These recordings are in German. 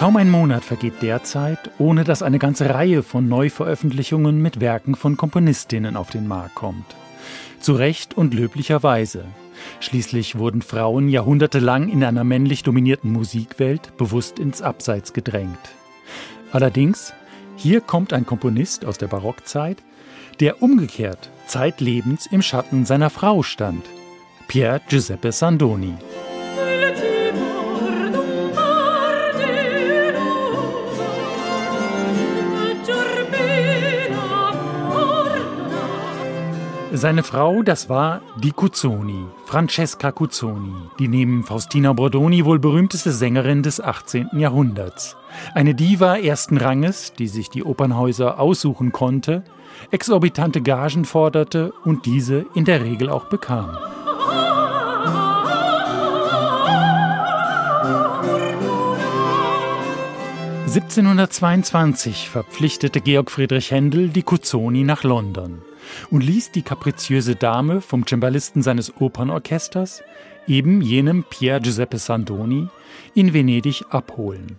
Kaum ein Monat vergeht derzeit, ohne dass eine ganze Reihe von Neuveröffentlichungen mit Werken von Komponistinnen auf den Markt kommt. Zu Recht und löblicherweise. Schließlich wurden Frauen jahrhundertelang in einer männlich dominierten Musikwelt bewusst ins Abseits gedrängt. Allerdings, hier kommt ein Komponist aus der Barockzeit, der umgekehrt zeitlebens im Schatten seiner Frau stand, Pier Giuseppe Sandoni. Seine Frau, das war die Cuzzoni, Francesca Cuzzoni, die neben Faustina Bordoni wohl berühmteste Sängerin des 18. Jahrhunderts. Eine Diva ersten Ranges, die sich die Opernhäuser aussuchen konnte, exorbitante Gagen forderte und diese in der Regel auch bekam. (1722) verpflichtete Georg Friedrich Händel die Cuzzoni nach London und ließ die kapriziöse Dame vom Cembalisten seines Opernorchesters, eben jenem Pier Giuseppe Sandoni, in Venedig abholen.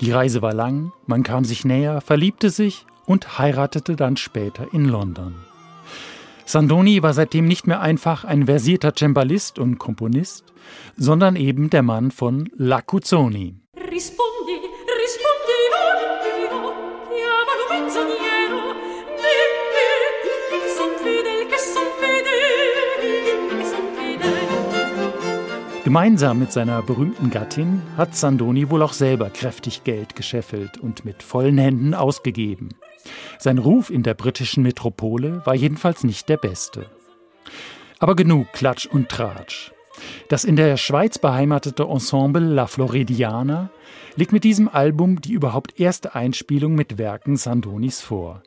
Die Reise war lang, man kam sich näher, verliebte sich und heiratete dann später in London. Sandoni war seitdem nicht mehr einfach ein versierter Cembalist und Komponist, sondern eben der Mann von La Cuzzoni. Rispondi, rispondi, no, chiamalo menzognero, Gemeinsam mit seiner berühmten Gattin hat Sandoni wohl auch selber kräftig Geld gescheffelt und mit vollen Händen ausgegeben. Sein Ruf in der britischen Metropole war jedenfalls nicht der beste. Aber genug Klatsch und Tratsch. Das in der Schweiz beheimatete Ensemble La Floridiana legt mit diesem Album die überhaupt erste Einspielung mit Werken Sandonis vor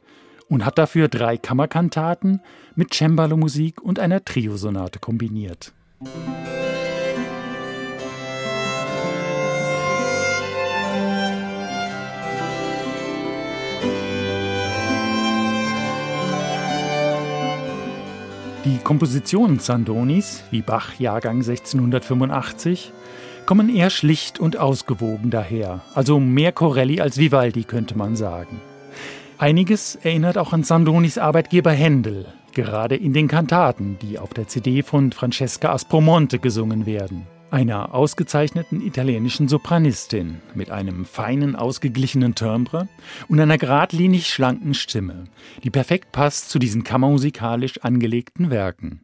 und hat dafür drei Kammerkantaten mit Cembalo-Musik und einer Triosonate kombiniert. Die Kompositionen Sandonis, wie Bach Jahrgang 1685, kommen eher schlicht und ausgewogen daher, also mehr Corelli als Vivaldi könnte man sagen. Einiges erinnert auch an Sandonis Arbeitgeber Händel, gerade in den Kantaten, die auf der CD von Francesca Aspromonte gesungen werden, einer ausgezeichneten italienischen Sopranistin mit einem feinen, ausgeglichenen Timbre und einer geradlinig schlanken Stimme, die perfekt passt zu diesen kammermusikalisch angelegten Werken.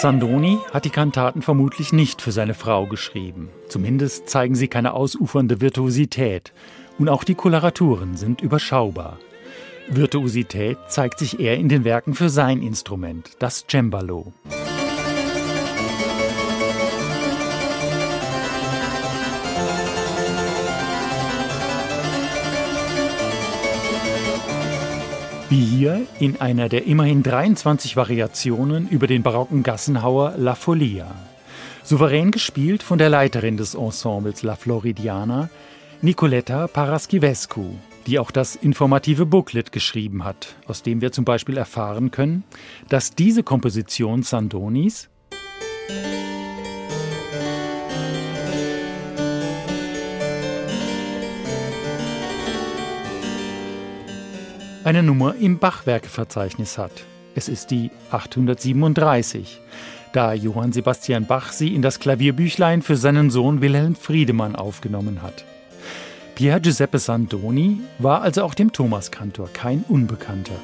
Sandoni hat die Kantaten vermutlich nicht für seine Frau geschrieben. Zumindest zeigen sie keine ausufernde Virtuosität. Und auch die Koloraturen sind überschaubar. Virtuosität zeigt sich eher in den Werken für sein Instrument, das Cembalo. Wie hier in einer der immerhin 23 Variationen über den barocken Gassenhauer La Folia. Souverän gespielt von der Leiterin des Ensembles La Floridiana, Nicoletta Paraschivescu, die auch das informative Booklet geschrieben hat, aus dem wir zum Beispiel erfahren können, dass diese Komposition Sandonis eine Nummer im Bachwerkeverzeichnis hat. Es ist die 837, da Johann Sebastian Bach sie in das Klavierbüchlein für seinen Sohn Wilhelm Friedemann aufgenommen hat. Pier Giuseppe Sandoni war also auch dem Thomaskantor kein Unbekannter.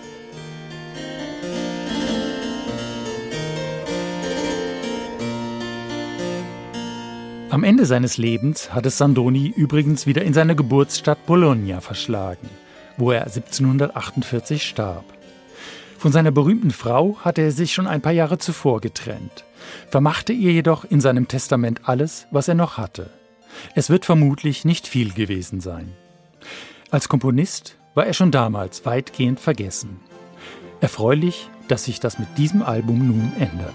Am Ende seines Lebens hat es Sandoni übrigens wieder in seine Geburtsstadt Bologna verschlagen wo er 1748 starb. Von seiner berühmten Frau hatte er sich schon ein paar Jahre zuvor getrennt, vermachte ihr jedoch in seinem Testament alles, was er noch hatte. Es wird vermutlich nicht viel gewesen sein. Als Komponist war er schon damals weitgehend vergessen. Erfreulich, dass sich das mit diesem Album nun ändert.